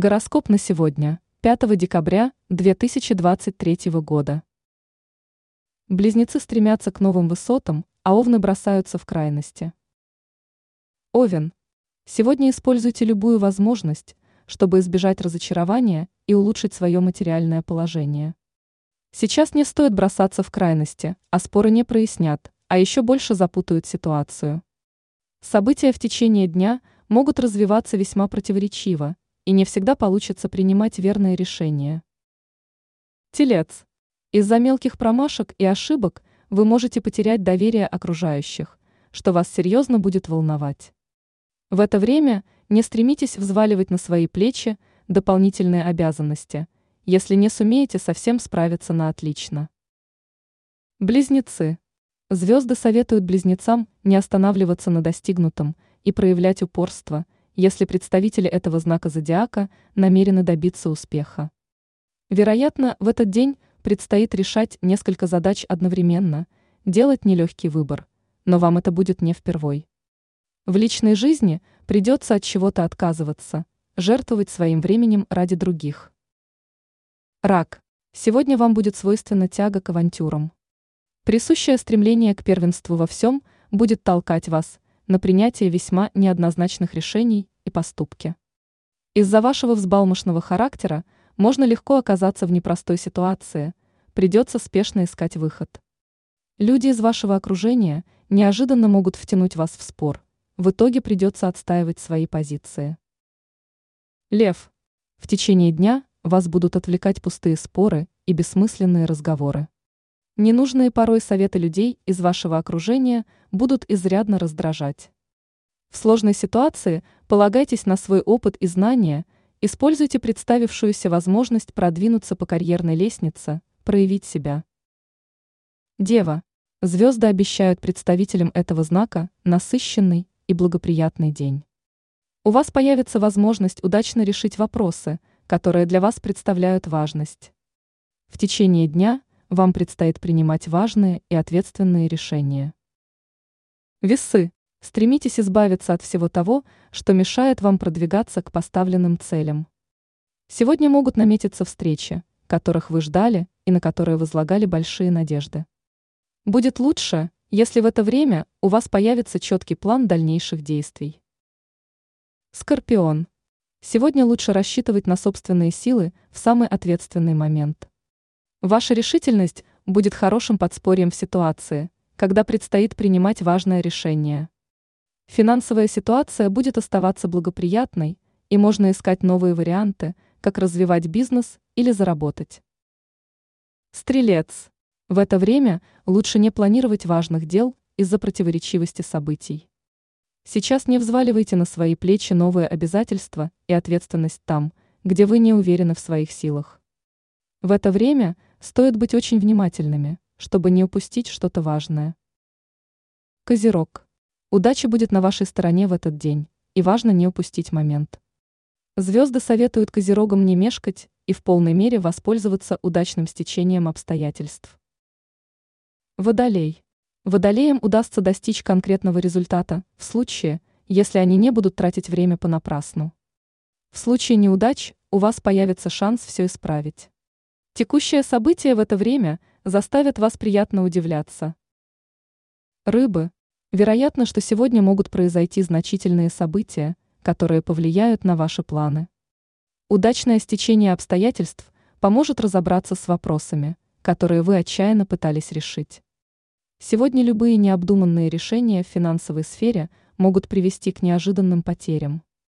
Гороскоп на сегодня, 5 декабря 2023 года. Близнецы стремятся к новым высотам, а овны бросаются в крайности. Овен. Сегодня используйте любую возможность, чтобы избежать разочарования и улучшить свое материальное положение. Сейчас не стоит бросаться в крайности, а споры не прояснят, а еще больше запутают ситуацию. События в течение дня могут развиваться весьма противоречиво, и не всегда получится принимать верные решения. Телец. Из-за мелких промашек и ошибок вы можете потерять доверие окружающих, что вас серьезно будет волновать. В это время не стремитесь взваливать на свои плечи дополнительные обязанности, если не сумеете совсем справиться на отлично. Близнецы. Звезды советуют близнецам не останавливаться на достигнутом и проявлять упорство – если представители этого знака зодиака намерены добиться успеха. Вероятно, в этот день предстоит решать несколько задач одновременно, делать нелегкий выбор, но вам это будет не впервой. В личной жизни придется от чего-то отказываться, жертвовать своим временем ради других. Рак. Сегодня вам будет свойственна тяга к авантюрам. Присущее стремление к первенству во всем будет толкать вас – на принятие весьма неоднозначных решений и поступки. Из-за вашего взбалмошного характера можно легко оказаться в непростой ситуации, придется спешно искать выход. Люди из вашего окружения неожиданно могут втянуть вас в спор, в итоге придется отстаивать свои позиции. Лев. В течение дня вас будут отвлекать пустые споры и бессмысленные разговоры. Ненужные порой советы людей из вашего окружения будут изрядно раздражать. В сложной ситуации полагайтесь на свой опыт и знания, используйте представившуюся возможность продвинуться по карьерной лестнице, проявить себя. Дева. Звезды обещают представителям этого знака насыщенный и благоприятный день. У вас появится возможность удачно решить вопросы, которые для вас представляют важность. В течение дня вам предстоит принимать важные и ответственные решения. Весы. Стремитесь избавиться от всего того, что мешает вам продвигаться к поставленным целям. Сегодня могут наметиться встречи, которых вы ждали и на которые возлагали большие надежды. Будет лучше, если в это время у вас появится четкий план дальнейших действий. Скорпион. Сегодня лучше рассчитывать на собственные силы в самый ответственный момент. Ваша решительность будет хорошим подспорьем в ситуации, когда предстоит принимать важное решение. Финансовая ситуация будет оставаться благоприятной, и можно искать новые варианты, как развивать бизнес или заработать. Стрелец. В это время лучше не планировать важных дел из-за противоречивости событий. Сейчас не взваливайте на свои плечи новые обязательства и ответственность там, где вы не уверены в своих силах. В это время – Стоит быть очень внимательными, чтобы не упустить что-то важное. Козерог. Удача будет на вашей стороне в этот день, и важно не упустить момент. Звезды советуют козерогам не мешкать и в полной мере воспользоваться удачным стечением обстоятельств. Водолей. Водолеям удастся достичь конкретного результата в случае, если они не будут тратить время понапрасну. В случае неудач у вас появится шанс все исправить. Текущее событие в это время заставит вас приятно удивляться. Рыбы. Вероятно, что сегодня могут произойти значительные события, которые повлияют на ваши планы. Удачное стечение обстоятельств поможет разобраться с вопросами, которые вы отчаянно пытались решить. Сегодня любые необдуманные решения в финансовой сфере могут привести к неожиданным потерям.